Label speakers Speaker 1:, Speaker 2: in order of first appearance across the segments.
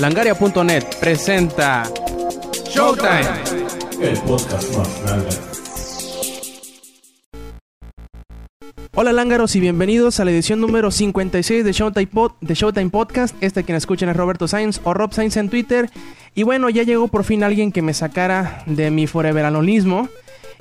Speaker 1: Langaria.net presenta Showtime,
Speaker 2: el podcast más grande.
Speaker 1: Hola Lángaros y bienvenidos a la edición número 56 de Showtime, Pod- de Showtime Podcast. Este quien escuchan es Roberto Sainz o Rob Sainz en Twitter. Y bueno, ya llegó por fin alguien que me sacara de mi foreveranolismo.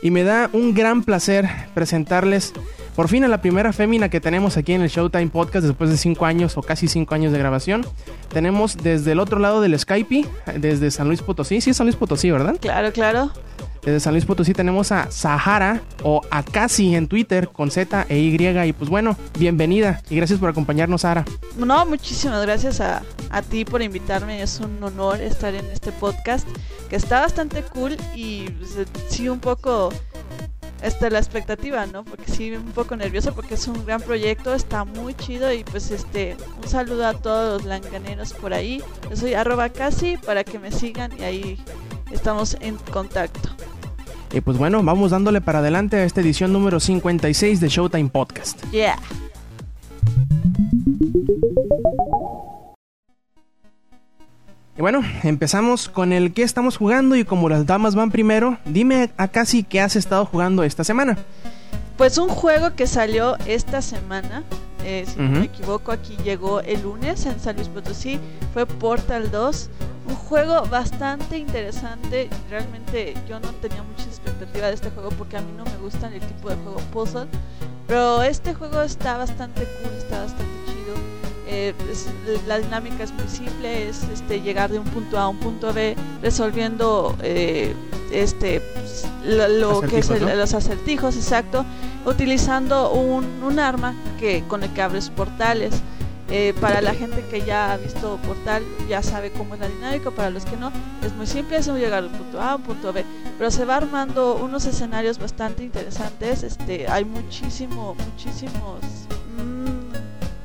Speaker 1: Y me da un gran placer presentarles por fin a la primera fémina que tenemos aquí en el Showtime Podcast después de 5 años o casi 5 años de grabación. Tenemos desde el otro lado del Skype, desde San Luis Potosí. Sí, es San Luis Potosí, ¿verdad?
Speaker 3: Claro, claro.
Speaker 1: Desde San Luis Potosí tenemos a Sahara o Akasi en Twitter con Z e Y. Y pues bueno, bienvenida y gracias por acompañarnos, Sahara.
Speaker 3: No, muchísimas gracias a, a ti por invitarme. Es un honor estar en este podcast que está bastante cool y pues, sí un poco esta la expectativa, ¿no? Porque sí un poco nervioso porque es un gran proyecto, está muy chido y pues este un saludo a todos los langaneros por ahí. Yo soy arroba casi para que me sigan y ahí estamos en contacto.
Speaker 1: Y pues bueno, vamos dándole para adelante a esta edición número 56 de Showtime Podcast.
Speaker 3: Yeah.
Speaker 1: Y bueno, empezamos con el que estamos jugando y como las damas van primero, dime Akasi qué has estado jugando esta semana.
Speaker 3: Pues un juego que salió esta semana, eh, si no me equivoco, aquí llegó el lunes en San Luis Potosí, fue Portal 2. Un juego bastante interesante. Realmente yo no tenía mucha expectativa de este juego porque a mí no me gustan el tipo de juego puzzle. Pero este juego está bastante cool, está bastante. Eh, es- la dinámica es muy simple, es este, llegar de un punto A a un punto B resolviendo eh, este pues, lo, lo que es el-
Speaker 1: ¿no?
Speaker 3: los acertijos, exacto, utilizando un, un arma que con el que abres portales. Eh, para la gente que ya ha visto Portal ya sabe cómo es la dinámica, para los que no es muy simple, es llegar de un punto A a un punto B, pero se va armando unos escenarios bastante interesantes, este, hay muchísimo, muchísimos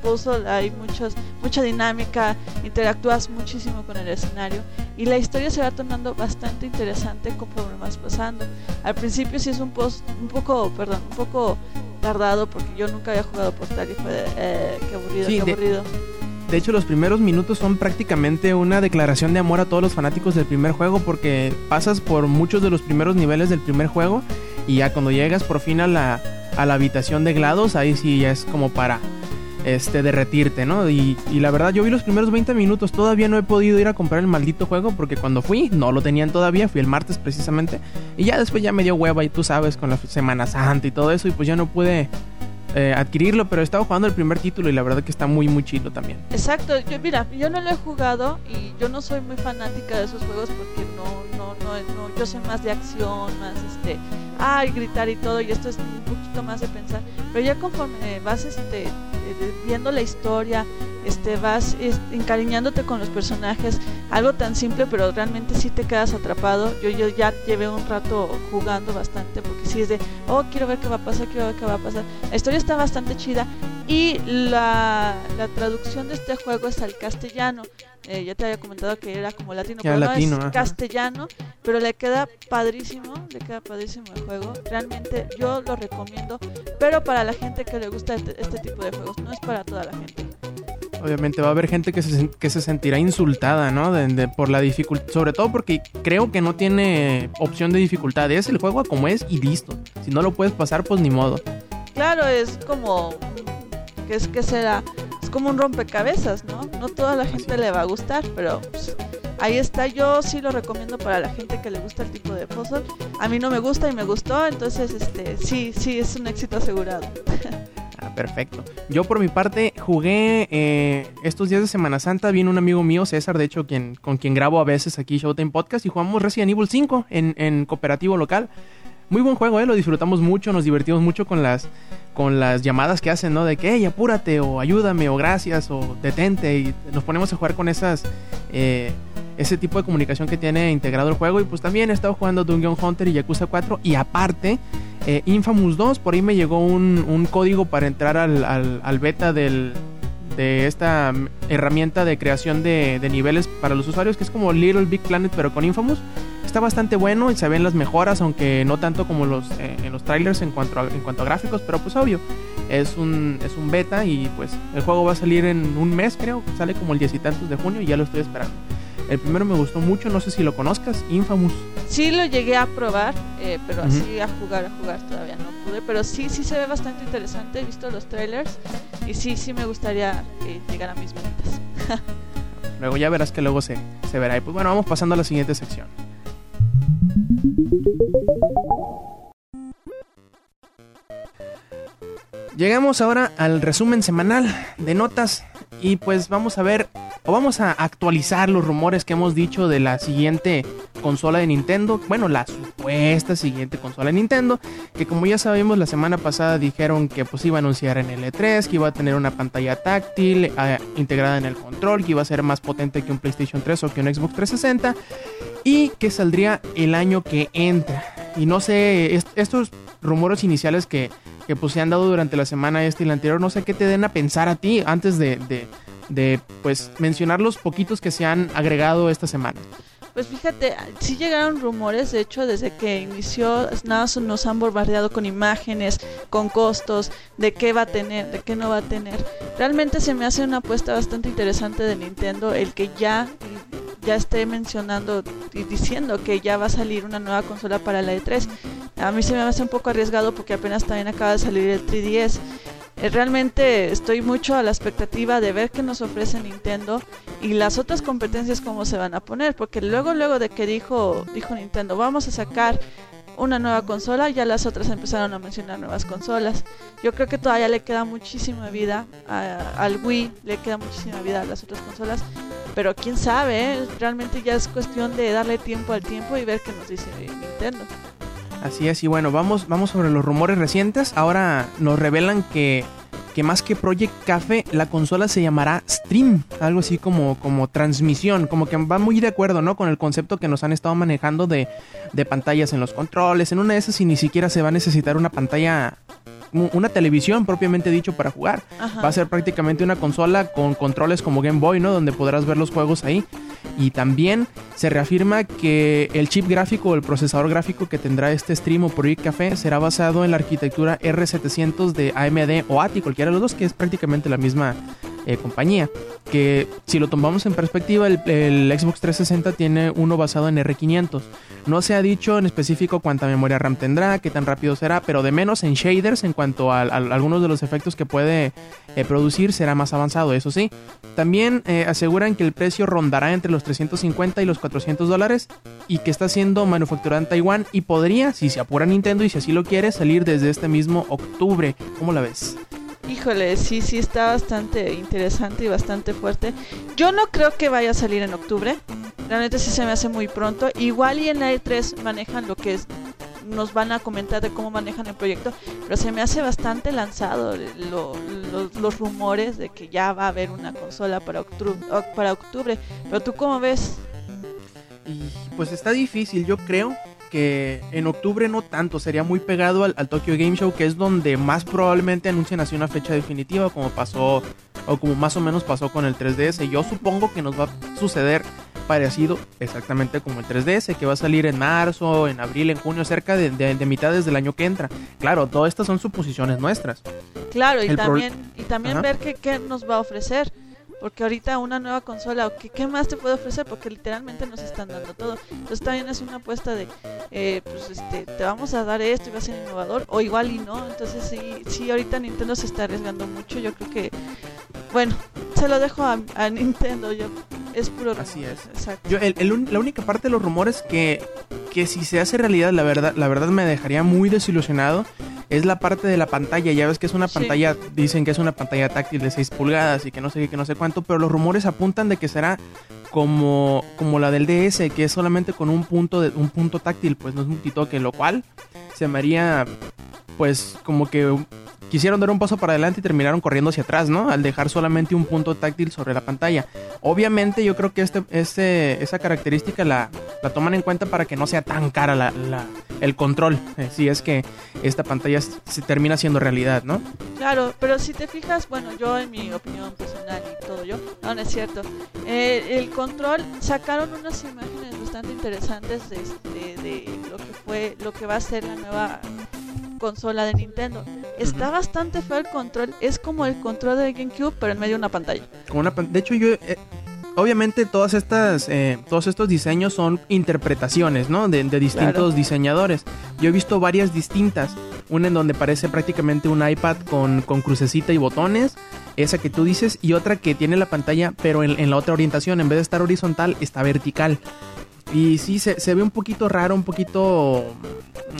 Speaker 3: puzzle, hay muchos, mucha dinámica, interactúas muchísimo con el escenario y la historia se va tornando bastante interesante conforme vas pasando. Al principio sí es un, pos- un poco, perdón, un poco tardado porque yo nunca había jugado Portal y fue de, eh, qué aburrido,
Speaker 1: Sí,
Speaker 3: qué
Speaker 1: de-
Speaker 3: aburrido.
Speaker 1: De hecho, los primeros minutos son prácticamente una declaración de amor a todos los fanáticos del primer juego porque pasas por muchos de los primeros niveles del primer juego y ya cuando llegas por fin a la, a la habitación de GLaDOS, ahí sí ya es como para este derretirte, ¿no? Y, y la verdad, yo vi los primeros 20 minutos, todavía no he podido ir a comprar el maldito juego porque cuando fui no lo tenían todavía, fui el martes precisamente y ya después ya me dio hueva y tú sabes con la Semana Santa y todo eso y pues ya no pude eh, adquirirlo, pero estaba jugando el primer título y la verdad que está muy muy chido también.
Speaker 3: Exacto, yo, mira, yo no lo he jugado y yo no soy muy fanática de esos juegos porque no, no, yo soy más de acción, más este, ay, gritar y todo, y esto es un poquito más de pensar, pero ya conforme vas este, eh, viendo la historia, este, vas es- encariñándote con los personajes, algo tan simple, pero realmente sí te quedas atrapado. Yo, yo ya llevé un rato jugando bastante porque sí es de, oh, quiero ver qué va a pasar, quiero ver qué va a pasar. La historia está bastante chida y la, la traducción de este juego es al castellano. Eh, ya te había comentado que era como latino,
Speaker 1: era
Speaker 3: pero
Speaker 1: latino,
Speaker 3: no es
Speaker 1: ajá.
Speaker 3: castellano, pero le queda padrísimo, le queda padrísimo el juego. Realmente yo lo recomiendo, pero para la gente que le gusta este, este tipo de juegos, no es para toda la gente.
Speaker 1: Obviamente va a haber gente que se, que se sentirá insultada, ¿no? De- de- por la dificultad. Sobre todo porque creo que no tiene opción de dificultad. Es el juego como es y listo. Si no lo puedes pasar, pues ni modo.
Speaker 3: Claro, es como que es que será es como un rompecabezas, ¿no? No toda la gente le va a gustar, pero pues, ahí está. Yo sí lo recomiendo para la gente que le gusta el tipo de puzzle. A mí no me gusta y me gustó, entonces este sí, sí es un éxito asegurado.
Speaker 1: Ah, perfecto. Yo por mi parte jugué eh, estos días de Semana Santa. Vino un amigo mío, César, de hecho, quien, con quien grabo a veces aquí Showtime Podcast. Y jugamos Resident Evil 5 en, en cooperativo local. Muy buen juego, ¿eh? Lo disfrutamos mucho, nos divertimos mucho con las, con las llamadas que hacen, ¿no? De que, hey, apúrate, o ayúdame, o gracias, o detente. Y nos ponemos a jugar con esas... eh, ese tipo de comunicación que tiene integrado el juego. Y pues también he estado jugando Dungeon Hunter y Yakuza 4. Y aparte, eh, Infamous 2, por ahí me llegó un, un código para entrar al, al- al beta del, de esta mm, herramienta de creación de, de niveles para los usuarios, que es como Little Big Planet, pero con Infamous. Está bastante bueno y se ven las mejoras, aunque no tanto como los, eh, en los trailers en cuanto, a, en cuanto a gráficos, pero pues obvio, es un, es un beta y pues el juego va a salir en un mes, creo, sale como el diez y tantos de junio y ya lo estoy esperando. El primero me gustó mucho, no sé si lo conozcas, Infamous.
Speaker 3: Sí lo llegué a probar, eh, pero
Speaker 1: Ujú.
Speaker 3: así a jugar, a jugar todavía no pude. Pero sí, sí se ve bastante interesante. He visto los trailers y sí, sí me gustaría que llegara a mis metas.
Speaker 1: Luego ya verás que luego se, se verá. Y pues bueno, vamos pasando a la siguiente sección. Llegamos ahora al resumen semanal de notas y pues vamos a ver o vamos a actualizar los rumores que hemos dicho de la siguiente consola de Nintendo, bueno, la supuesta siguiente consola de Nintendo, que como ya sabemos la semana pasada dijeron que pues iba a anunciar en el E3, que iba a tener una pantalla táctil eh, integrada en el control, que iba a ser más potente que un PlayStation 3 o que un Xbox 360 y que saldría el año que entra. Y no sé, est- estos rumores iniciales que, que pues se han dado durante la semana esta y la anterior, no sé qué te den a pensar a ti antes de, de, de, pues mencionar los poquitos que se han agregado esta semana.
Speaker 3: Pues fíjate, sí llegaron rumores, de hecho, desde que inició, nada, nos han bombardeado con imágenes, con costos, de qué va a tener, de qué no va a tener. Realmente se me hace una apuesta bastante interesante de Nintendo el que ya, ya esté mencionando y diciendo que ya va a salir una nueva consola para la E3. A mí se me hace un poco arriesgado porque apenas también acaba de salir el 3DS. Eh, Realmente estoy mucho a la expectativa de ver qué nos ofrece Nintendo y las otras competencias cómo se van a poner, porque luego luego de que dijo dijo Nintendo, vamos a sacar una nueva consola, ya las otras empezaron a mencionar nuevas consolas. Yo creo que todavía le queda muchísima vida a- al Wii, le queda muchísima vida a las otras consolas, pero quién sabe, ¿eh? realmente ya es cuestión de darle tiempo al tiempo y ver qué nos dice Nintendo.
Speaker 1: Así es, y bueno, vamos, vamos sobre los rumores recientes. Ahora nos revelan que, que más que Project Cafe, la consola se llamará Stream, algo así como, como transmisión, como que va muy de acuerdo, ¿no? Con el concepto que nos han estado manejando de, de pantallas en los controles. En una de esas, y ni siquiera se va a necesitar una pantalla, una televisión propiamente dicho para jugar.
Speaker 3: Ajá.
Speaker 1: Va a ser prácticamente una consola con controles como Game Boy, ¿no? Donde podrás ver los juegos ahí. Y también se reafirma que el chip gráfico o el procesador gráfico que tendrá este stream o Project Café será basado en la arquitectura R700 de AMD o ATI, cualquiera de los dos, que es prácticamente la misma eh, compañía. Que si lo tomamos en perspectiva, el, Xbox 360 tiene uno basado en R500. No se ha dicho en específico cuánta memoria RAM tendrá, qué tan rápido será, pero de menos en shaders en cuanto a, algunos de los efectos que puede eh, producir será más avanzado, eso sí. También eh, aseguran que el precio rondará entre los 350 y los 400 dólares y que está siendo manufacturada en Taiwán y podría, si se apura Nintendo y si así lo quiere, salir desde este mismo octubre. ¿Cómo la ves?
Speaker 3: Híjole, sí, sí está bastante interesante y bastante fuerte. Yo no creo que vaya a salir en octubre. Realmente sí se me hace muy pronto. Igual y en la E3 manejan lo que es, nos van a comentar de cómo manejan el proyecto, pero se me hace bastante lanzado lo- lo- los rumores de que ya va a haber una consola para octubre, para octubre. Pero tú cómo ves?
Speaker 1: Pues está difícil, yo creo que en octubre no tanto, sería muy pegado al, al Tokyo Game Show, que es donde más probablemente anuncien así una fecha definitiva, como pasó, o como más o menos pasó con el 3DS. Yo supongo que nos va a suceder parecido exactamente como el 3DS, que va a salir en marzo, en abril, en junio, cerca de, de, de mitades del año que entra. Claro, todas estas son suposiciones nuestras.
Speaker 3: Claro, y
Speaker 1: El
Speaker 3: también, y también
Speaker 1: Ajá.
Speaker 3: ver qué, qué nos va a ofrecer. Porque ahorita una nueva consola, o qué, ¿qué más te puede ofrecer? Porque literalmente nos están dando todo. Entonces también es una apuesta de, eh, pues este, te vamos a dar esto y va a ser innovador, o igual y no. Entonces sí, sí, ahorita Nintendo se está arriesgando mucho. Yo creo que, bueno, se lo dejo a, a Nintendo. Yo, es puro
Speaker 1: Así es.
Speaker 3: Exacto.
Speaker 1: Yo, el- el la única parte de los rumores que, que si se hace realidad, la verdad, la verdad me dejaría muy desilusionado, es la parte de la pantalla. Ya ves que es una
Speaker 3: Sí.
Speaker 1: pantalla, dicen que es una pantalla táctil de 6 pulgadas y que no sé qué, que no sé cuánto, pero los rumores apuntan de que será como, como la del DS, que es solamente con un punto, de, un punto táctil, pues no es multitoque, lo cual se me haría, pues como que quisieron dar un paso para adelante y terminaron corriendo hacia atrás, ¿no? Al dejar solamente un punto táctil sobre la pantalla. Obviamente yo creo que este, este, esa característica la, la toman en cuenta para que no sea tan cara la, la- el control, eh, si es que esta pantalla se termina siendo realidad, ¿no?
Speaker 3: Claro, pero si te fijas, bueno, yo en mi opinión personal y todo yo, no, no es cierto. Eh, el control sacaron unas imágenes bastante interesantes de, de- de lo que fue, lo que va a ser la nueva consola de Nintendo. Está bastante feo el control, es como el control de GameCube, pero en medio de una pantalla.
Speaker 1: Como una pan- de hecho yo eh, obviamente todas estas, eh, todos estos diseños son interpretaciones, ¿no? De, de distintos
Speaker 3: Claro.
Speaker 1: diseñadores. Yo he visto varias distintas. Una en donde parece prácticamente un iPad con, con crucecita y botones. Esa que tú dices. Y otra que tiene la pantalla, pero en, en la otra orientación. En vez de estar horizontal, está vertical. Y sí, se, se ve un poquito raro, un poquito...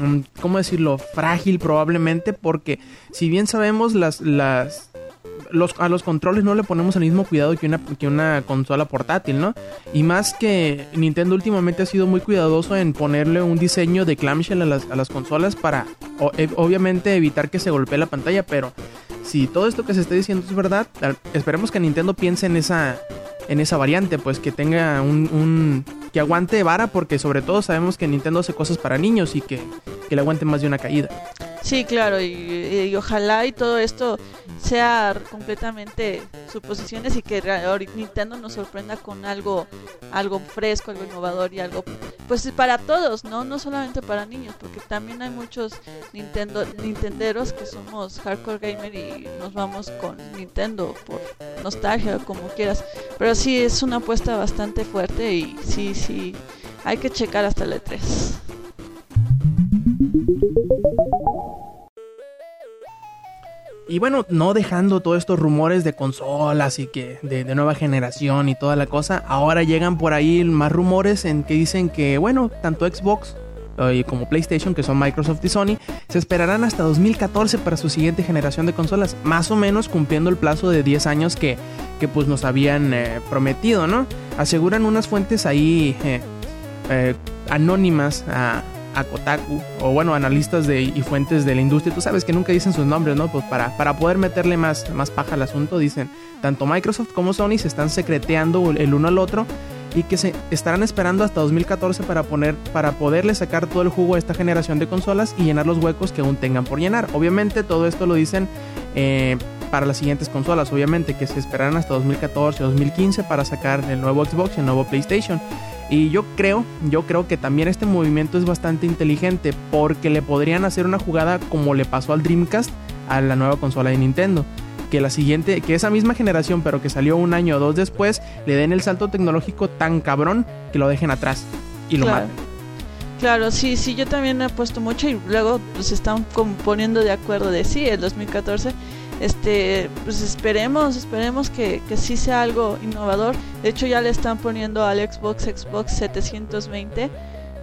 Speaker 1: mm, ¿Cómo decirlo? Frágil probablemente. Porque si bien sabemos las... las los, a los controles no le ponemos el mismo cuidado que una, que una consola portátil, ¿no? Y más que Nintendo últimamente ha sido muy cuidadoso en ponerle un diseño de clamshell a las, a las consolas para o- eh, obviamente evitar que se golpee la pantalla, pero si todo esto que se está diciendo es verdad, esperemos que Nintendo piense en esa en esa variante, pues que tenga un, un- que aguante vara porque sobre todo sabemos que Nintendo hace cosas para niños y que, que le aguante más de una caída.
Speaker 3: Sí, claro, y, ojalá y todo esto sea completamente suposiciones y que Nintendo nos sorprenda con algo algo fresco, algo innovador y algo pues para todos, ¿no? No solamente para niños, porque también hay muchos Nintendo nintenderos que somos hardcore gamer y nos vamos con Nintendo por nostalgia o como quieras, pero sí es una apuesta bastante fuerte y sí, sí hay que checar hasta E E3.
Speaker 1: Y bueno, no dejando todos estos rumores de consolas y que de, nueva generación y toda la cosa, ahora llegan por ahí más rumores en que dicen que, bueno, tanto Xbox eh, como PlayStation, que son Microsoft y Sony, se esperarán hasta 2014 para su siguiente generación de consolas, más o menos cumpliendo el plazo de 10 años que, que pues nos habían eh, prometido, ¿no? Aseguran unas fuentes ahí eh, anónimas a, a Kotaku, o bueno, analistas de, y fuentes de la industria, tú sabes que nunca dicen sus nombres, ¿no? Pues para, para poder meterle más, más paja al asunto, dicen, tanto Microsoft como Sony se están secreteando el uno al otro y que se estarán esperando hasta 2014 para poner para poderle sacar todo el jugo a esta generación de consolas y llenar los huecos que aún tengan por llenar. Obviamente todo esto lo dicen eh, para las siguientes consolas, obviamente que se esperarán hasta 2014 o 2015 para sacar el nuevo Xbox y el nuevo PlayStation. Y yo creo, yo creo que también este movimiento es bastante inteligente porque le podrían hacer una jugada como le pasó al Dreamcast a la nueva consola de Nintendo. Que la siguiente, que esa misma generación, pero que salió un año o dos después, le den el salto tecnológico tan cabrón que lo dejen atrás y lo
Speaker 3: Claro.
Speaker 1: maten.
Speaker 3: Claro, sí, sí, yo también he puesto mucho y luego pues están poniendo de acuerdo de sí, el 2014. Este, pues esperemos, esperemos que, que sí sea algo innovador. De hecho ya le están poniendo al Xbox Xbox 720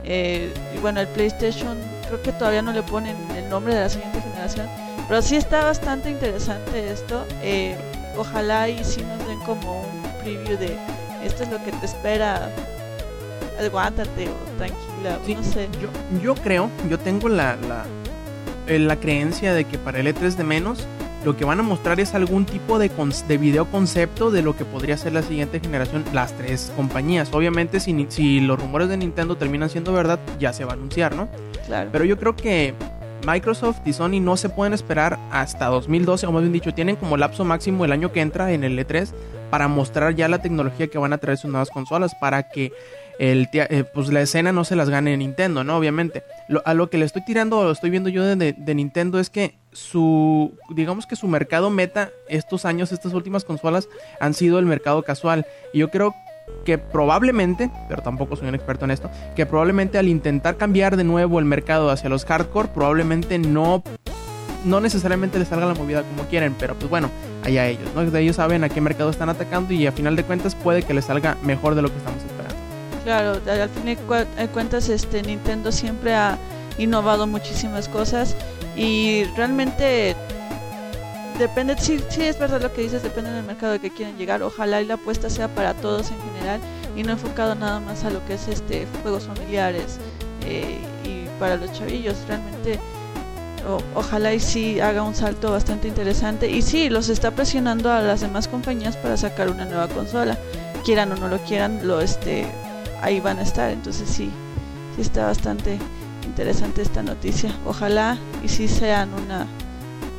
Speaker 3: eh, y bueno, el PlayStation creo que todavía no le ponen el nombre de la siguiente generación, pero sí está bastante interesante esto. eh, ojalá y sí nos den como un preview de esto es lo que te espera. Aguántate o tranquila,
Speaker 1: Sí,
Speaker 3: no sé.
Speaker 1: Yo, yo creo, yo tengo la, la, eh, la creencia de que para el E3 de menos, lo que van a mostrar es algún tipo de, de video concepto de lo que podría ser la siguiente generación, las tres compañías. Obviamente, si, si los rumores de Nintendo terminan siendo verdad, ya se va a anunciar, ¿no?
Speaker 3: Claro.
Speaker 1: Pero yo creo que Microsoft y Sony no se pueden esperar hasta 2012, o más bien dicho, tienen como lapso máximo el año que entra en el E3 para mostrar ya la tecnología que van a traer sus nuevas consolas, para que el, eh, pues la escena no se las gane Nintendo, ¿no? Obviamente. Lo- a lo que le estoy tirando, lo estoy viendo yo de, de- de Nintendo es que su, digamos que su mercado meta estos años, estas últimas consolas, han sido el mercado casual. Y yo creo que probablemente, pero tampoco soy un experto en esto, que probablemente al intentar cambiar de nuevo el mercado hacia los hardcore, probablemente no, no necesariamente les salga la movida como quieren, pero pues bueno, allá ellos, ¿no? Ellos saben a qué mercado están atacando y a final de cuentas puede que les salga mejor de lo que estamos esperando.
Speaker 3: Claro, al fin y cua- de cuentas este Nintendo siempre ha innovado muchísimas cosas y realmente depende, sí, sí es verdad lo que dices, depende del mercado que quieren llegar. Ojalá y la apuesta sea para todos en general y no enfocado nada más a lo que es este juegos familiares eh, y para los chavillos. Realmente ojalá y sí haga un salto bastante interesante y sí los está presionando a las demás compañías para sacar una nueva consola, quieran o no lo quieran, lo este ahí van a estar. Entonces sí, sí está bastante interesante esta noticia. Ojalá y sí sean una,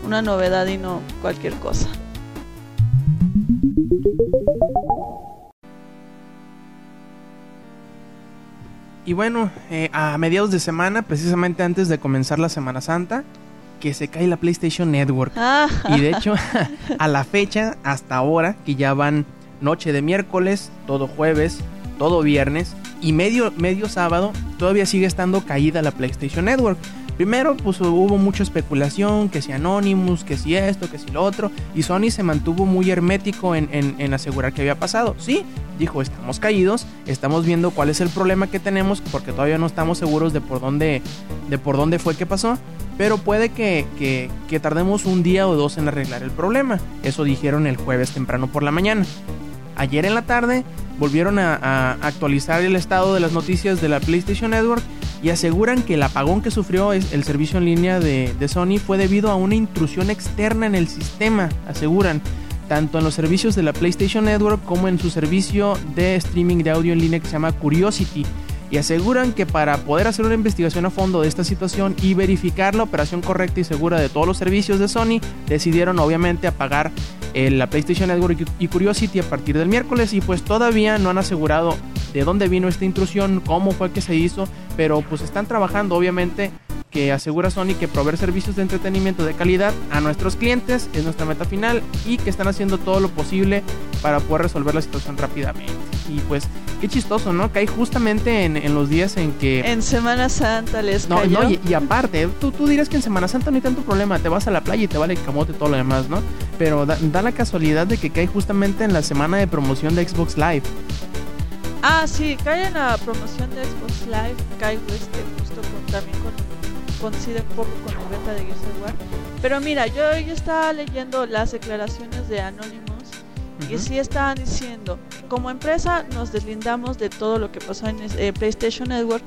Speaker 3: una novedad y no cualquier cosa.
Speaker 1: Y bueno, eh, a mediados de semana, precisamente antes de comenzar la Semana Santa, que se cae la PlayStation Network.
Speaker 3: Ah,
Speaker 1: Y de hecho, a la fecha, hasta ahora, que ya van noche de miércoles, todo jueves, todo viernes y medio, medio sábado todavía sigue estando caída la PlayStation Network. Primero, pues hubo mucha especulación, que si Anonymous, que si esto, que si lo otro, y Sony se mantuvo muy hermético en, en, asegurar que había pasado. Sí, dijo, estamos caídos, estamos viendo cuál es el problema que tenemos, porque todavía no estamos seguros de por dónde, de por dónde fue que pasó, pero puede que, que, que tardemos un día o dos en arreglar el problema. Eso dijeron el jueves temprano por la mañana. Ayer en la tarde volvieron a, actualizar el estado de las noticias de la PlayStation Network y aseguran que el apagón que sufrió el servicio en línea de, de, Sony fue debido a una intrusión externa en el sistema, aseguran, tanto en los servicios de la PlayStation Network como en su servicio de streaming de audio en línea que se llama Curiosity. Y aseguran que para poder hacer una investigación a fondo de esta situación y verificar la operación correcta y segura de todos los servicios de Sony, decidieron obviamente apagar eh, la PlayStation Network y Curiosity a partir del miércoles y pues todavía no han asegurado de dónde vino esta intrusión, cómo fue que se hizo, pero pues están trabajando obviamente que asegura Sony que proveer servicios de entretenimiento de calidad a nuestros clientes es nuestra meta final y que están haciendo todo lo posible para poder resolver la situación rápidamente. Y pues qué chistoso, ¿no? Hay justamente en, en los días en que...
Speaker 3: En Semana Santa les
Speaker 1: no,
Speaker 3: cayó.
Speaker 1: No, y, y aparte, tú, tú dirás que en Semana Santa no hay tanto problema, te vas a la playa y te vale camote todo lo demás, ¿no? Pero da, da la casualidad de que cae justamente en la semana de promoción de Xbox Live.
Speaker 3: Ah, sí, cae en la promoción de Xbox Live, cae este, justo con, también con, coincide un poco con la venta de Gears of War. Pero mira, yo, yo estaba leyendo las declaraciones de Anonymous. Y sí estaban diciendo, como empresa nos deslindamos de todo lo que pasó en eh, PlayStation Network,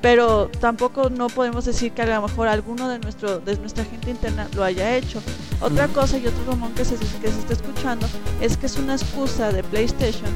Speaker 3: pero tampoco no podemos decir que a lo mejor alguno de nuestro de nuestra gente interna lo haya hecho. Otra cosa y otro rumor que se, que se está escuchando es que es una excusa de PlayStation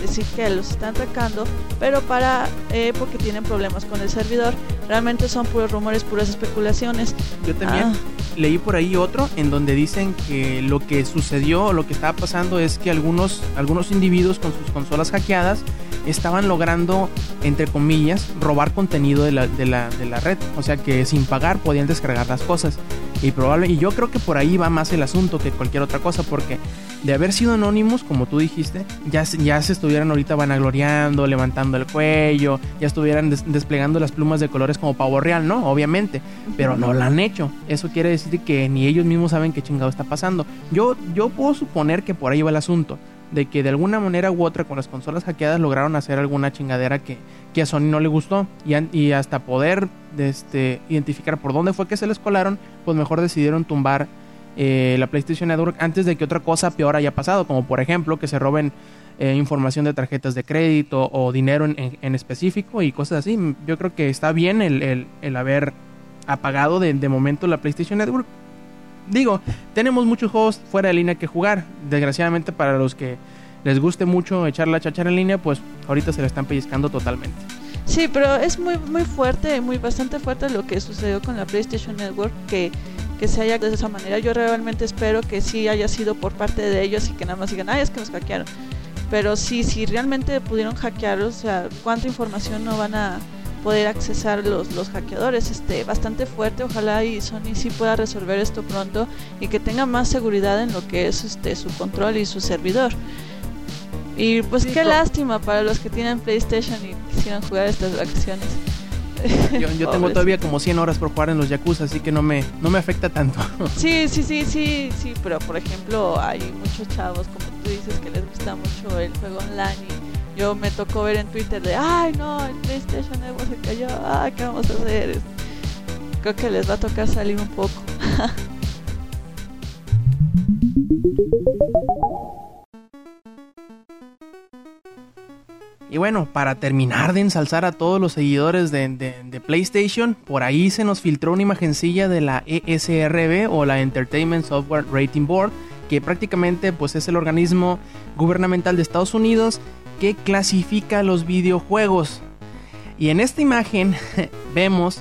Speaker 3: decir que los están atacando, pero para eh, porque tienen problemas con el servidor. Realmente son puros rumores, puras especulaciones.
Speaker 1: Yo también ah. Leí por ahí otro en donde dicen que lo que sucedió, lo que estaba pasando es que algunos algunos individuos con sus consolas hackeadas estaban logrando, entre comillas, robar contenido de la, de la, de la red. O sea que sin pagar podían descargar las cosas. Y probable, y yo creo que por ahí va más el asunto que cualquier otra cosa, porque de haber sido anónimos, como tú dijiste, ya, ya se estuvieran ahorita vanagloriando, levantando el cuello, ya estuvieran des desplegando las plumas de colores como pavo real, ¿no? Obviamente, pero no lo han hecho. Eso quiere decir que ni ellos mismos saben qué chingado está pasando. Yo, yo puedo suponer que por ahí va el asunto de que de alguna manera u otra con las consolas hackeadas lograron hacer alguna chingadera que, que a Sony no le gustó y, hasta poder este, identificar por dónde fue que se les colaron, pues mejor decidieron tumbar eh, la PlayStation Network antes de que otra cosa peor haya pasado, como por ejemplo que se roben eh, información de tarjetas de crédito o dinero en, en, específico y cosas así. Yo creo que está bien el, haber apagado de momento la PlayStation Network digo, tenemos muchos juegos fuera de línea que jugar. Desgraciadamente para los que les guste mucho echar la chachara en línea, pues ahorita se la están pellizcando totalmente.
Speaker 3: Sí, pero es muy muy fuerte, muy bastante fuerte lo que sucedió con la PlayStation Network que que se haya de esa manera. Yo realmente espero que sí haya sido por parte de ellos y que nada más digan, ay, es que nos hackearon. Pero sí, si realmente pudieron hackear, o sea, ¿cuánta información no van a poder accesar los, los hackeadores este bastante fuerte. Ojalá y Sony sí pueda resolver esto pronto y que tenga más seguridad en lo que es este su control y su servidor. Y pues sí, qué lástima para los que tienen PlayStation y quisieran jugar estas vacaciones
Speaker 1: yo, yo tengo todavía como 100 horas por jugar en los Yakuza, así que no me, no me afecta tanto.
Speaker 3: Sí, sí, sí, sí, sí, pero por ejemplo hay muchos chavos, como tú dices, que les gusta mucho el juego online y yo me tocó ver en Twitter de, ay no, el PlayStation Network se cayó, ay, ¿qué vamos a hacer? Creo que les va a tocar salir un poco.
Speaker 1: Y bueno, para terminar de ensalzar a todos los seguidores de, de, de, PlayStation, por ahí se nos filtró una imagencilla de la ESRB o la Entertainment Software Rating Board, que prácticamente pues es el organismo gubernamental de Estados Unidos que clasifica los videojuegos. Y en esta imagen vemos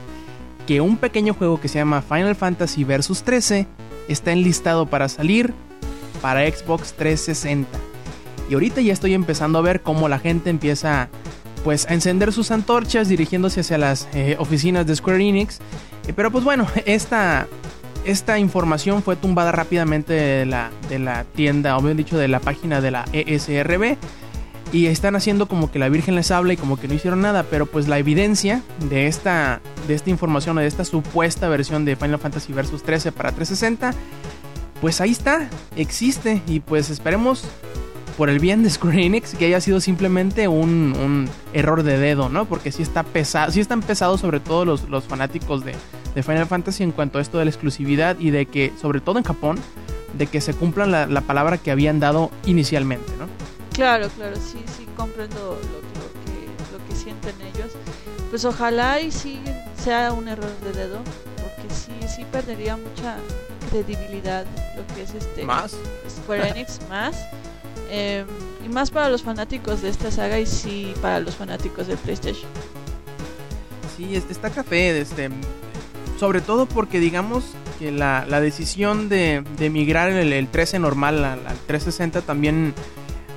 Speaker 1: que un pequeño juego que se llama Final Fantasy Versus 13 está enlistado para salir para Xbox 360. Y ahorita ya estoy empezando a ver cómo la gente empieza pues a encender sus antorchas dirigiéndose hacia las eh, oficinas de Square Enix. Eh, pero pues bueno, esta, esta información fue tumbada rápidamente de la, de la tienda, o bien dicho, de la página de la ESRB. Y están haciendo como que la Virgen les habla y como que no hicieron nada. Pero pues la evidencia de esta, de esta información o de esta supuesta versión de Final Fantasy Versus 13 para 360, pues ahí está, existe. Y pues esperemos por el bien de Square Enix que haya sido simplemente un, error de dedo, ¿no? Porque sí está pesado, sí están pesados sobre todo los, los fanáticos de, de Final Fantasy en cuanto a esto de la exclusividad y de que, sobre todo en Japón, de que se cumpla la, la palabra que habían dado inicialmente, ¿no?
Speaker 3: Claro, claro, sí, sí comprendo lo, lo que, lo que sienten ellos. Pues ojalá y sí sea un error de dedo, porque sí, sí perdería mucha credibilidad lo que es este
Speaker 1: Más.
Speaker 3: Square Enix más. eh, y más para los fanáticos de esta saga y sí para los fanáticos del PlayStation.
Speaker 1: Sí, es- está café, este, sobre todo porque digamos que la, la decisión de, de migrar el, el 13 normal al, al 360 también,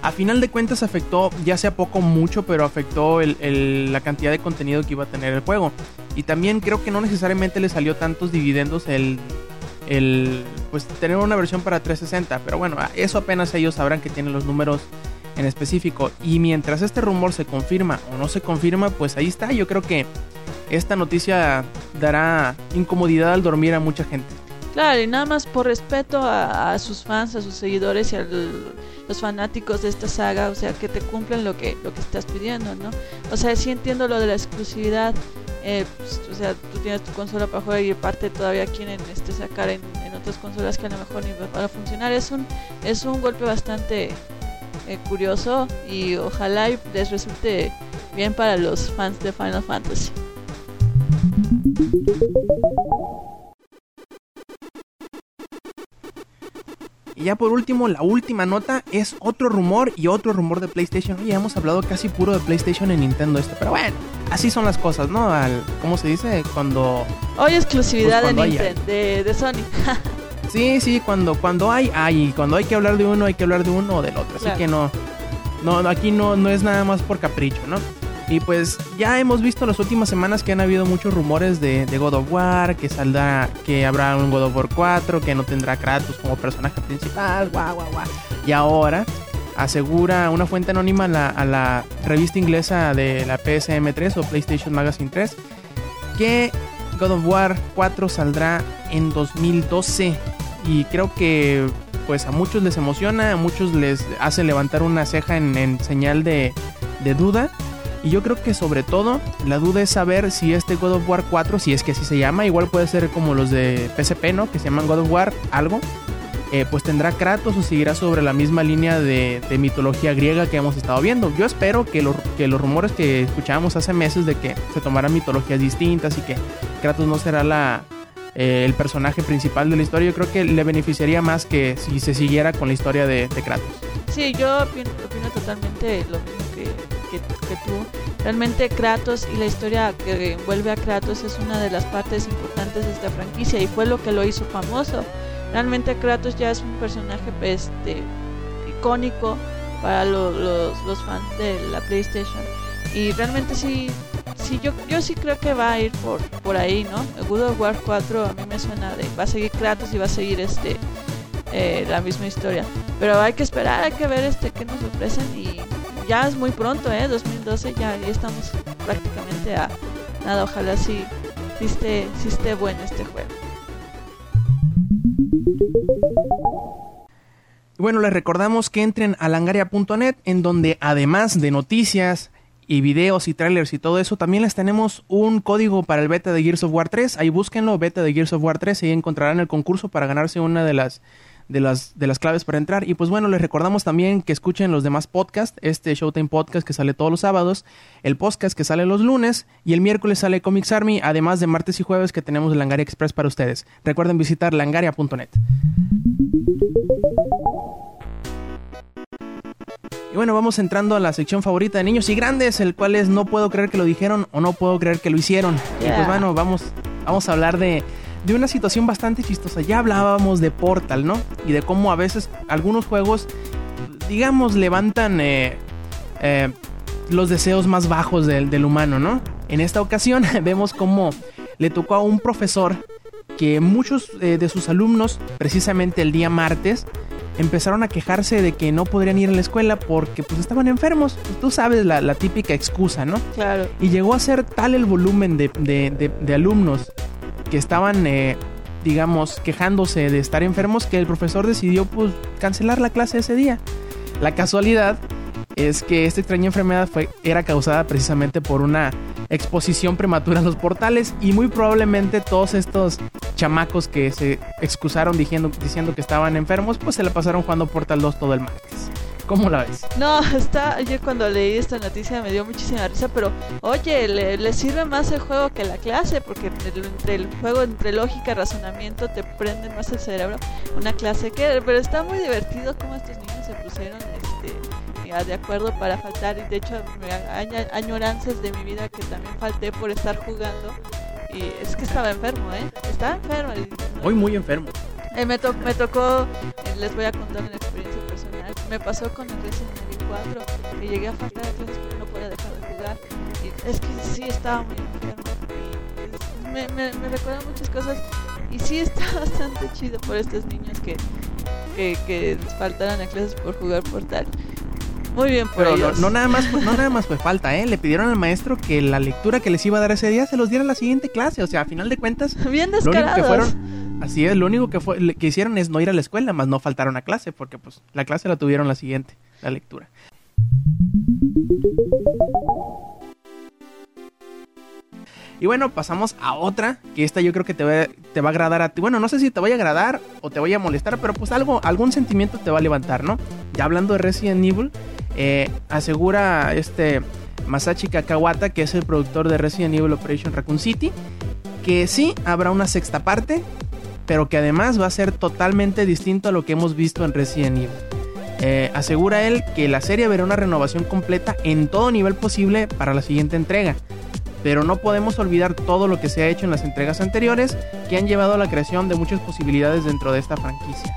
Speaker 1: a final de cuentas afectó, ya sea poco o mucho, pero afectó el- la cantidad de contenido que iba a tener el juego. Y también creo que no necesariamente le salió tantos dividendos el, el pues tener una versión para 360, pero bueno, eso apenas ellos sabrán que tienen los números en específico. Y mientras este rumor se confirma o no se confirma, pues ahí está. Yo creo que esta noticia dará incomodidad al dormir a mucha gente.
Speaker 3: Claro, y nada más por respeto a, sus fans, a sus seguidores y a los fanáticos de esta saga, o sea, que te cumplen lo que, lo que estás pidiendo, ¿no? O sea, sí entiendo lo de la exclusividad, eh, pues, o sea, tú tienes tu consola para jugar y aparte todavía quieren este, sacar en, en otras consolas que a lo mejor ni van a funcionar. Es un, es un golpe bastante eh, curioso y ojalá les resulte bien para los fans de Final Fantasy.
Speaker 1: Y ya por último, la última nota es otro rumor y otro rumor de PlayStation. Oye, hemos hablado casi puro de PlayStation y Nintendo esto, pero bueno, así son las cosas, ¿no? Al, ¿Cómo se dice? Cuando...
Speaker 3: Hoy exclusividad
Speaker 1: Pues
Speaker 3: de,
Speaker 1: cuando.
Speaker 3: Nintendo, de, de Sony.
Speaker 1: Sí, sí, cuando, cuando hay, hay. Cuando hay que hablar de uno, hay que hablar de uno o del otro. Así
Speaker 3: Claro.
Speaker 1: que no, no, no, aquí no, no es nada más por capricho, ¿no? Y pues ya hemos visto las últimas semanas que han habido muchos rumores de, God of War, que saldrá, que habrá un God of War 4, que no tendrá Kratos como personaje principal, guau, guau, guau. Y ahora asegura una fuente anónima a la, a la revista inglesa de la PSM3 o PlayStation Magazine 3 que God of War 4 saldrá en 2012 y creo que pues a muchos les emociona, a muchos les hace levantar una ceja en, señal de duda y yo creo que sobre todo la duda es saber si este God of War 4, si es que así se llama, igual puede ser como los de PSP, ¿no? Que se llaman God of War algo, eh, pues tendrá Kratos o seguirá sobre la misma línea de, de mitología griega que hemos estado viendo. Yo espero que, que los rumores que escuchábamos hace meses de que se tomarán mitologías distintas y que Kratos no será la, eh, el personaje principal de la historia, yo creo que le beneficiaría más que si se siguiera con la historia de, de Kratos.
Speaker 3: Sí, yo opino, opino totalmente lo mismo que, que, tú. Realmente Kratos y la historia que envuelve a Kratos es una de las partes importantes de esta franquicia y fue lo que lo hizo famoso. Realmente Kratos ya es un personaje este, icónico para lo- los, los fans de la PlayStation y realmente sí, sí yo, yo sí creo que va a ir por, por ahí, ¿no? El God of War 4 a mí me suena de va a seguir Kratos y va a seguir este eh, la misma historia. Pero hay que esperar, hay que ver este qué nos ofrecen y ya es muy pronto, ¿eh? 2012 ya, estamos prácticamente a nada. Ojalá sí, esté, esté bueno este juego.
Speaker 1: Bueno, les recordamos que entren a langaria.net, en donde además de noticias y videos y trailers y todo eso, también les tenemos un código para el beta de Gears of War 3. Ahí búsquenlo, beta de Gears of War 3, y encontrarán el concurso para ganarse una de las de las de las claves para entrar. Y pues bueno, les recordamos también que escuchen los demás podcasts, este Showtime Podcast que sale todos los sábados, el podcast que sale los lunes y el miércoles sale Comics Army, además de martes y jueves que tenemos el Langaria Express para ustedes. Recuerden visitar langaria.net. Y bueno, vamos entrando a la sección favorita de niños y grandes, el cual es no puedo creer que lo dijeron o no puedo creer que lo hicieron. Y pues bueno, vamos, vamos a hablar de, de una situación bastante chistosa. Ya hablábamos de Portal, ¿no? Y de cómo a veces algunos juegos, digamos, levantan eh, eh, los deseos más bajos del, del humano, ¿no? En esta ocasión vemos cómo le tocó a un profesor que muchos eh, de sus alumnos, precisamente el día martes, empezaron a quejarse de que no podrían ir a la escuela porque pues estaban enfermos. Tú sabes la, la típica excusa, ¿no?
Speaker 3: Claro.
Speaker 1: Y llegó a ser tal el volumen de, de- de- de alumnos que estaban, eh, digamos, quejándose de estar enfermos que el profesor decidió pues cancelar la clase ese día. La casualidad es que esta extraña enfermedad fue, era causada precisamente por una exposición prematura a los portales y muy probablemente todos estos chamacos que se excusaron diciendo, diciendo que estaban enfermos pues se la pasaron jugando Portal 2 todo el martes. ¿Cómo la ves?
Speaker 3: No, está, yo cuando leí esta noticia me dio muchísima risa, pero oye, le, le sirve más el juego que la clase, porque el- entre el juego, entre lógica y razonamiento, te prenden más el cerebro. Una clase que, pero está muy divertido cómo estos niños se pusieron este, ya de acuerdo para faltar, y de hecho, me aña- añoranzas de mi vida que también falté por estar jugando. Y es que estaba enfermo, ¿eh? Estaba enfermo. y
Speaker 1: Hoy muy enfermo.
Speaker 3: eh, me, to- me tocó, eh, les voy a contar una experiencia Me pasó con el Resident Evil 4, que llegué a faltar a clases porque no podía dejar de jugar. Y es que sí estaba muy enfermo. Me, me, me recuerda muchas cosas. Y sí está bastante chido por estos niños que, que, que faltaran a clases por jugar portal. Muy bien por
Speaker 1: Pero no,
Speaker 3: ellos.
Speaker 1: no nada más, no nada más fue falta, ¿eh? Le pidieron al maestro que la lectura que les iba a dar ese día se los diera en la siguiente clase. O sea, a final de cuentas,
Speaker 3: Bien
Speaker 1: lo único
Speaker 3: descarados.
Speaker 1: que fueron, así es, lo único que fue, que hicieron es no ir a la escuela, más no faltaron a clase, porque pues la clase la tuvieron la siguiente, la lectura. Y bueno, pasamos a otra, que esta yo creo que te va, te va a agradar a ti. Bueno, no sé si te vaya a agradar o te vaya a molestar, pero pues algo, algún sentimiento te va a levantar, ¿no? Ya hablando de Resident Evil, eh, asegura este Masashi Kakawata, que es el productor de Resident Evil Operation Raccoon City, que sí habrá una sexta parte, pero que además va a ser totalmente distinto a lo que hemos visto en Resident Evil. Eh, asegura él que la serie verá una renovación completa en todo nivel posible para la siguiente entrega. Pero no podemos olvidar todo lo que se ha hecho en las entregas anteriores que han llevado a la creación de muchas posibilidades dentro de esta franquicia.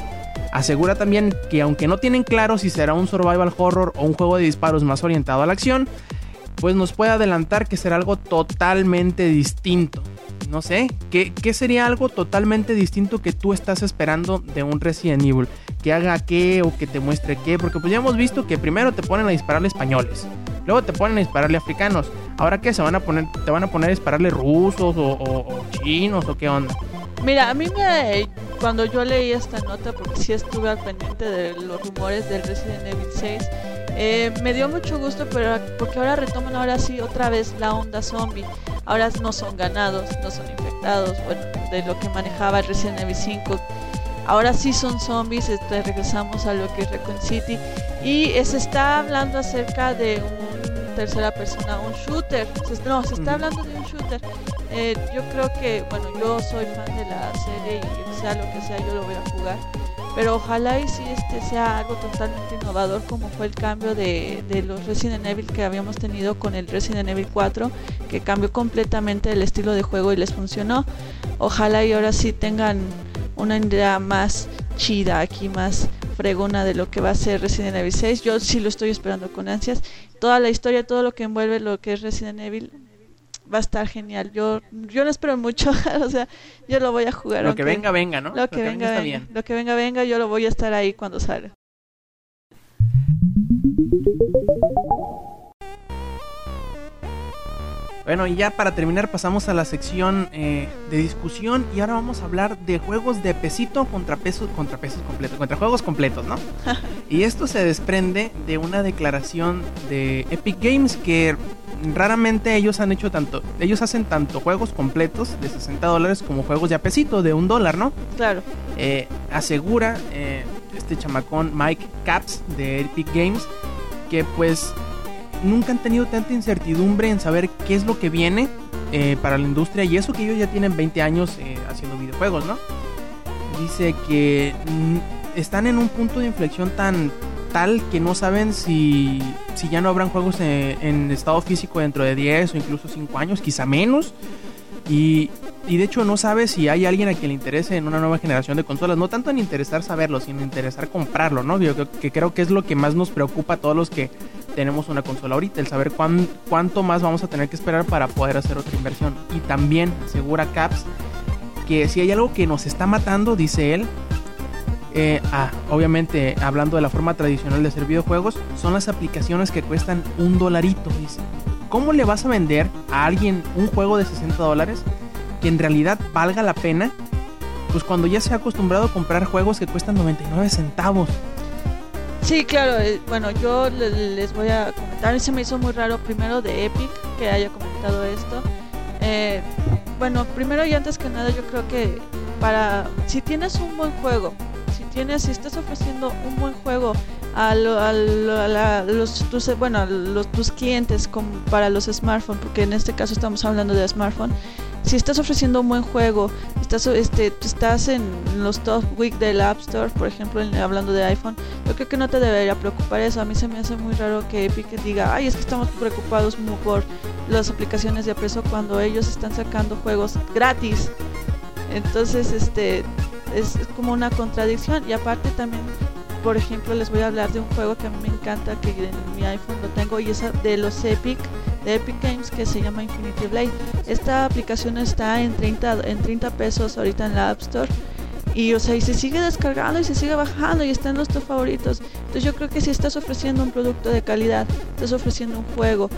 Speaker 1: Asegura también que aunque no tienen claro si será un survival horror o un juego de disparos más orientado a la acción, pues nos puede adelantar que será algo totalmente distinto. No sé, ¿qué, sería algo totalmente distinto que tú estás esperando de un Resident Evil? Que haga qué o que te muestre qué, porque pues ya hemos visto que primero te ponen a dispararle españoles, luego te ponen a dispararle africanos, ahora qué se van a poner, te van a poner a dispararle rusos o, o- o chinos o qué onda.
Speaker 3: Mira, a mí me cuando yo leí esta nota, porque sí estuve al pendiente de los rumores del Resident Evil 6, eh, me dio mucho gusto, pero porque ahora retoman ahora sí otra vez la onda zombie. Ahora no son ganados, no son infectados, bueno, de lo que manejaba el Resident Evil 5. Ahora sí son zombies, este, regresamos a lo que es Raccoon City y se está hablando acerca de un tercera persona, un shooter. Se- no, se está hablando de un shooter. Eh, yo creo que, bueno, yo soy fan de la serie y sea lo que sea, yo lo voy a jugar. Pero ojalá y si este sea algo totalmente innovador como fue el cambio de, de los Resident Evil que habíamos tenido con el Resident Evil 4, que cambió completamente el estilo de juego y les funcionó. Ojalá y ahora sí tengan una idea más chida aquí, más fregona de lo que va a ser Resident Evil 6. Yo sí lo estoy esperando con ansias. Toda la historia, todo lo que envuelve lo que es Resident Evil va a estar genial. Yo yo no espero mucho, o sea, yo lo voy a jugar.
Speaker 1: Lo que venga, venga, ¿no?
Speaker 3: Lo que, venga,
Speaker 1: está
Speaker 3: venga.
Speaker 1: bien.
Speaker 3: Lo que venga, venga, yo lo voy a estar ahí cuando salga.
Speaker 1: Bueno, y ya para terminar pasamos a la sección eh, de discusión y ahora vamos a hablar de juegos de pesito contra pesos, contra pesos completos, contra juegos completos, ¿no? y esto se desprende de una declaración de Epic Games que raramente ellos han hecho tanto, ellos hacen tanto juegos completos de 60 dólares como juegos de a pesito de un dólar, ¿no?
Speaker 3: Claro.
Speaker 1: eh, asegura eh, este chamacón Mike Caps de Epic Games que pues nunca han tenido tanta incertidumbre en saber qué es lo que viene eh, para la industria y eso que ellos ya tienen 20 años haciendo videojuegos, ¿no? Dice que mm, están en un punto de inflexión tan tal que no saben si, si ya no habrán juegos en, en estado físico dentro de 10 o incluso 5 años, quizá menos. Y, y de hecho no sabe si hay alguien a quien le interese en una nueva generación de consolas. No tanto en interesar saberlo, sino en interesar comprarlo, ¿no? Yo creo que creo que es lo que más nos preocupa a todos los que tenemos una consola ahorita, el saber cuán- cuánto más vamos a tener que esperar para poder hacer otra inversión. Y también asegura Caps que si hay algo que nos está matando, dice él, eh, ah, obviamente hablando de la forma tradicional de hacer videojuegos, son las aplicaciones que cuestan un dolarito, dice. ¿Cómo le vas a vender a alguien un juego de 60 dólares que en realidad valga la pena? Pues cuando ya se ha acostumbrado a comprar juegos que cuestan 99 centavos.
Speaker 3: Sí, claro, eh, bueno, yo le- les voy a comentar, se me hizo muy raro primero de Epic que haya comentado esto. Eh, bueno, primero y antes que nada yo creo que para, si tienes un buen juego, si tienes, si estás ofreciendo un buen juego a, lo- a lo- a la- los, tus, bueno, los, tus clientes para los smartphones, porque en este caso estamos hablando de smartphone, si estás ofreciendo un buen juego, estás, este, estás en los top week del App Store, por ejemplo, hablando de iPhone, yo creo que no te debería preocupar eso. A mí se me hace muy raro que Epic diga, ay, es que estamos preocupados por las aplicaciones de precio cuando ellos están sacando juegos gratis. Entonces, este, es como una contradicción. Y aparte también, por ejemplo, les voy a hablar de un juego que a mí me encanta, que en mi iPhone lo tengo, y es de los Epic, de Epic Games, que se llama Infinity Blade. Esta aplicación está en 30, en 30 pesos ahorita en la App Store. Y o sea, y se sigue descargando y se sigue bajando y está en los tus favoritos. Entonces yo creo que si estás ofreciendo un producto de calidad, estás ofreciendo un juego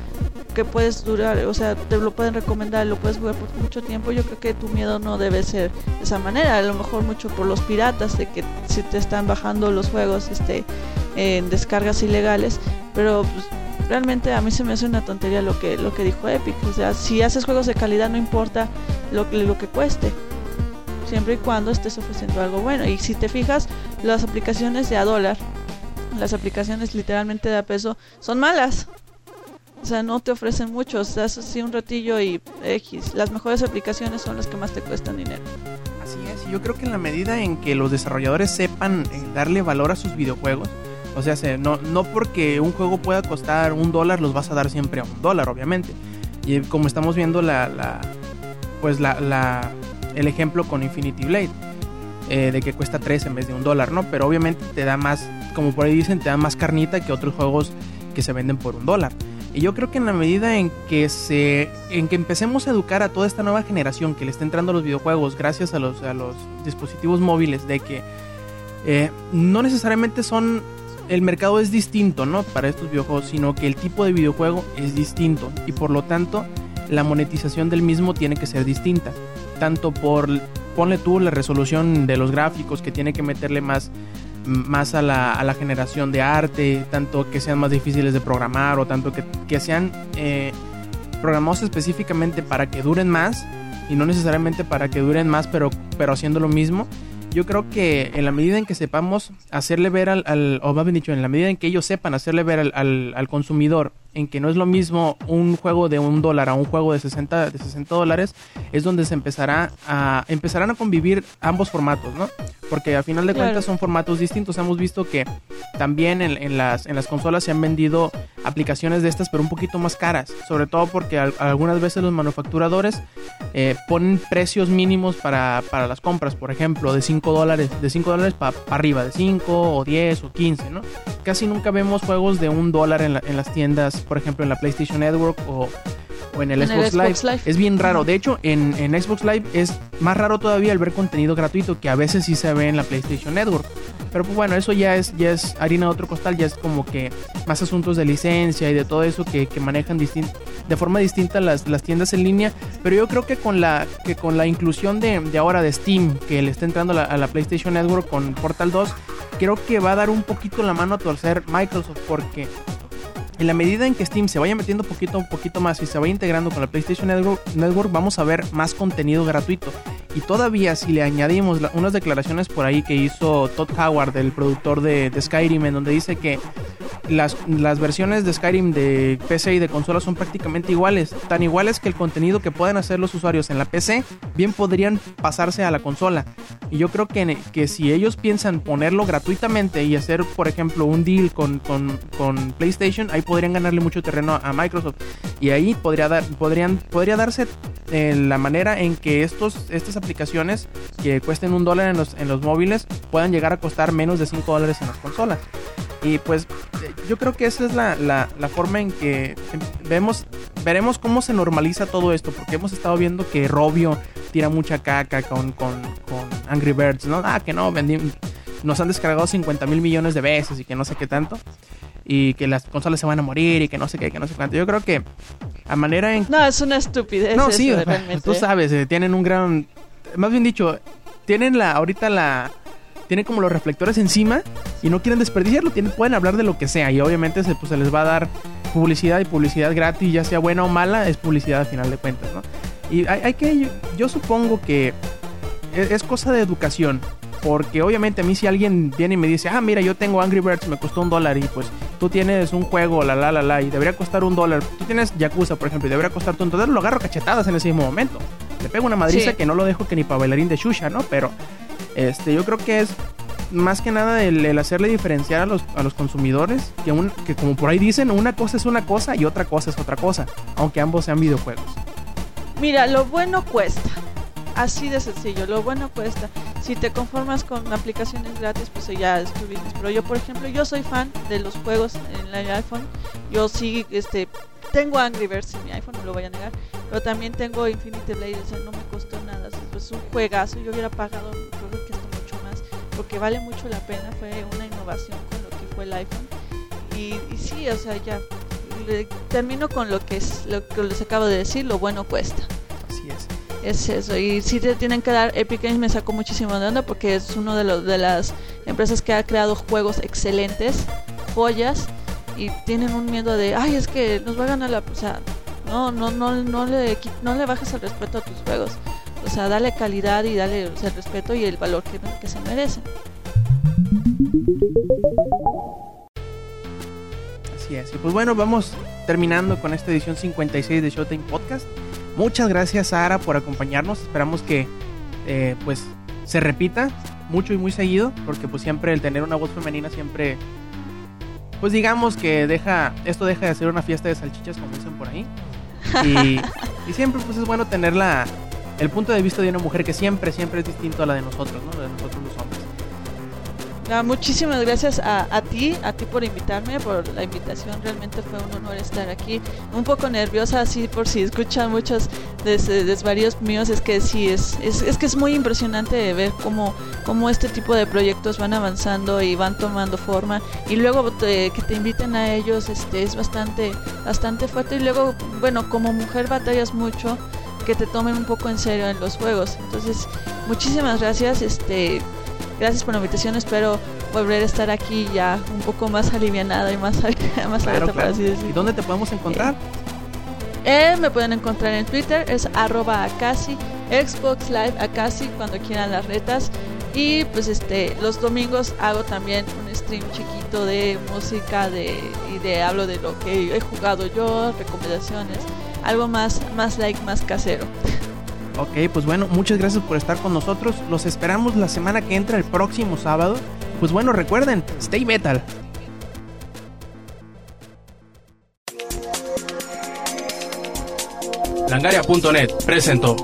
Speaker 3: que puedes durar, o sea, te lo pueden recomendar, lo puedes jugar por mucho tiempo, yo creo que tu miedo no debe ser de esa manera, a lo mejor mucho por los piratas, de que si te están bajando los juegos este, en descargas ilegales, pero pues, realmente a mí se me hace una tontería lo que, lo que dijo Epic, o sea, si haces juegos de calidad no importa lo lo que cueste siempre y cuando estés ofreciendo algo bueno. Y si te fijas, las aplicaciones de a dólar, las aplicaciones literalmente de a peso, son malas. O sea, no te ofrecen mucho, o así un ratillo y X. Las mejores aplicaciones son las que más te cuestan dinero.
Speaker 1: Así es, yo creo que en la medida en que los desarrolladores sepan eh, darle valor a sus videojuegos, o sea, se- no, no porque un juego pueda costar un dólar, los vas a dar siempre a un dólar, obviamente. Y como estamos viendo la, la pues la, la- el ejemplo con Infinity Blade, eh, de que cuesta 3 en vez de un dólar, ¿no? Pero obviamente te da más, como por ahí dicen, te da más carnita que otros juegos que se venden por un dólar. Y yo creo que en la medida en que se en que empecemos a educar a toda esta nueva generación que le está entrando a los videojuegos gracias a los, a los dispositivos móviles de que eh, no necesariamente son el mercado es distinto, ¿no? Para estos videojuegos, sino que el tipo de videojuego es distinto y por lo tanto la monetización del mismo tiene que ser distinta, tanto por ponle tú la resolución de los gráficos que tiene que meterle más más a la, a la generación de arte, tanto que sean más difíciles de programar o tanto que, que sean eh, programados específicamente para que duren más y no necesariamente para que duren más pero, pero haciendo lo mismo. Yo creo que en la medida en que sepamos hacerle ver al, al o más bien dicho, en la medida en que ellos sepan hacerle ver al, al, al consumidor en que no es lo mismo un juego de un dólar a un juego de 60, de 60 dólares, es donde se empezará a, empezarán a convivir ambos formatos, ¿no? Porque a final de
Speaker 3: Claro.
Speaker 1: cuentas son formatos distintos. Hemos visto que también en, en las, en las consolas se han vendido aplicaciones de estas, pero un poquito más caras. Sobre todo porque al- algunas veces los manufacturadores eh, ponen precios mínimos para, para las compras. Por ejemplo, de 5 dólares, de 5 dólares para arriba, de 5 o 10 o 15, ¿no? Casi nunca vemos juegos de un dólar en, la- en las tiendas, por ejemplo, en la PlayStation Network o, o en el,
Speaker 3: En el
Speaker 1: Xbox, Live.
Speaker 3: Live.
Speaker 1: Es bien raro. De hecho, en, en Xbox Live es más raro todavía el ver contenido gratuito que a veces sí se ve en la PlayStation Network. Pero pues bueno, eso ya es, ya es harina de otro costal, ya es como que más asuntos de licencia y de todo eso que, que manejan de forma distinta las, las tiendas en línea. Pero yo creo que con la, que con la inclusión de, de ahora de Steam, que le está entrando a la, a la PlayStation Network con Portal 2, creo que va a dar un poquito la mano a torcer Microsoft porque en la medida en que Steam se vaya metiendo poquito a poquito más y se vaya integrando con la PlayStation Network, vamos a ver más contenido gratuito. Y todavía si le añadimos unas declaraciones por ahí que hizo Todd Howard, el productor de, de Skyrim, en donde dice que las, las versiones de Skyrim de PC y de consola son prácticamente iguales, tan iguales que el contenido que pueden hacer los usuarios en la PC, bien podrían pasarse a la consola. Y yo creo que, que si ellos piensan ponerlo gratuitamente y hacer, por ejemplo, un deal con, con, con PlayStation, ahí podrían ganarle mucho terreno a Microsoft. Y ahí podría, dar, podrían, podría darse eh, la manera en que estos, estas aplicaciones que cuesten un dólar en los, en los móviles puedan llegar a costar menos de 5 dólares en las consolas. Y pues eh, yo creo que esa es la, la, la forma en que em, vemos, veremos cómo se normaliza todo esto, porque hemos estado viendo que Robio tira mucha caca con, con, con Angry Birds, ¿no? Ah, que no, vendí, nos han descargado 50 mil millones de veces y que no sé qué tanto. Y que las consolas se van a morir y que no sé qué, que no sé cuánto. Yo creo que a manera en...
Speaker 3: No, es una estupidez.
Speaker 1: No,
Speaker 3: eso,
Speaker 1: sí,
Speaker 3: realmente.
Speaker 1: tú sabes, eh, tienen un gran... Más bien dicho, tienen la ahorita la... Tienen como los reflectores encima y no quieren desperdiciarlo. Tienen, pueden hablar de lo que sea y obviamente se, pues, se les va a dar publicidad y publicidad gratis, ya sea buena o mala, es publicidad al final de cuentas, ¿no? Y hay, hay que... Yo, yo supongo que es, es cosa de educación. Porque obviamente a mí si alguien viene y me dice, ah, mira, yo tengo Angry Birds, me costó un dólar y pues tú tienes un juego, la, la, la, la, y debería costar un dólar. Tú tienes Yakuza, por ejemplo, y debería costarte un dólar, lo agarro cachetadas en ese mismo momento. Le pego una madriza
Speaker 3: Sí.
Speaker 1: que no lo dejo que ni para bailarín de Shusha, ¿no? Pero este, yo creo que es más que nada el, hacerle diferenciar a los, a los consumidores, que, un, que como por ahí dicen, una cosa es una cosa y otra cosa es otra cosa, aunque ambos sean videojuegos.
Speaker 3: Mira, lo bueno cuesta. Así de sencillo, lo bueno cuesta. Si te conformas con aplicaciones gratis, pues ya es tu business. Pero yo, por ejemplo, yo soy fan de los juegos en el iPhone. Yo sí, este, tengo Angry Birds en mi iPhone, no lo voy a negar. Pero también tengo Infinity Blade, o sea, no me costó nada. Es es un juegazo. Yo hubiera pagado, creo que esto mucho más, porque vale mucho la pena. Fue una innovación con lo que fue el iPhone. Y, y sí, o sea, ya le- termino con lo que es lo que les acabo de decir. Lo bueno cuesta.
Speaker 1: Así es.
Speaker 3: Es eso, y si te tienen que dar, Epic Games me sacó muchísimo de onda porque es uno de, los, de las empresas que ha creado juegos excelentes, joyas, y tienen un miedo de, ay, es que nos va a ganar la... O sea, no, no, no, no, le, no le bajes el respeto a tus juegos. O sea, dale calidad y dale o sea, el respeto y el valor que, que se merecen.
Speaker 1: Así es. Y pues bueno, vamos terminando con esta edición 56 de Showtime Podcast. Muchas gracias, Sara, por acompañarnos. Esperamos que eh, pues se repita mucho y muy seguido, porque pues siempre el tener una voz femenina siempre, pues digamos que deja, esto deja de ser una fiesta de salchichas, como dicen por ahí. Y, y siempre pues es bueno tener la, el punto de vista de una mujer que siempre, siempre es distinto a la de nosotros, ¿no? De nosotros los hombres.
Speaker 3: Ah, muchísimas gracias a, a ti, a ti por invitarme, por la invitación. Realmente fue un honor estar aquí. Un poco nerviosa, así por si escuchan muchos des- desvaríos míos, es que sí, es, es, es que es muy impresionante ver cómo, cómo este tipo de proyectos van avanzando y van tomando forma. Y luego te- que te inviten a ellos este, es bastante, bastante fuerte. Y luego, bueno, como mujer batallas mucho que te tomen un poco en serio en los juegos. Entonces, muchísimas gracias. Este, Gracias por la invitación, espero volver a estar aquí ya un poco más alivianada y más, más
Speaker 1: Claro,
Speaker 3: abierta, por
Speaker 1: claro.
Speaker 3: así
Speaker 1: ¿Y dónde te podemos encontrar?
Speaker 3: Eh, me pueden encontrar en Twitter, es arroba Akasi, Xbox Live Akasi, cuando quieran las retas. Y pues este, los domingos hago también un stream chiquito de música de, y de hablo de lo que he jugado yo, recomendaciones, algo más, más like, más casero.
Speaker 1: Ok, pues bueno, muchas gracias por estar con nosotros. Los esperamos la semana que entra, el próximo sábado. Pues bueno, recuerden, stay metal.
Speaker 2: Langaria.net presentó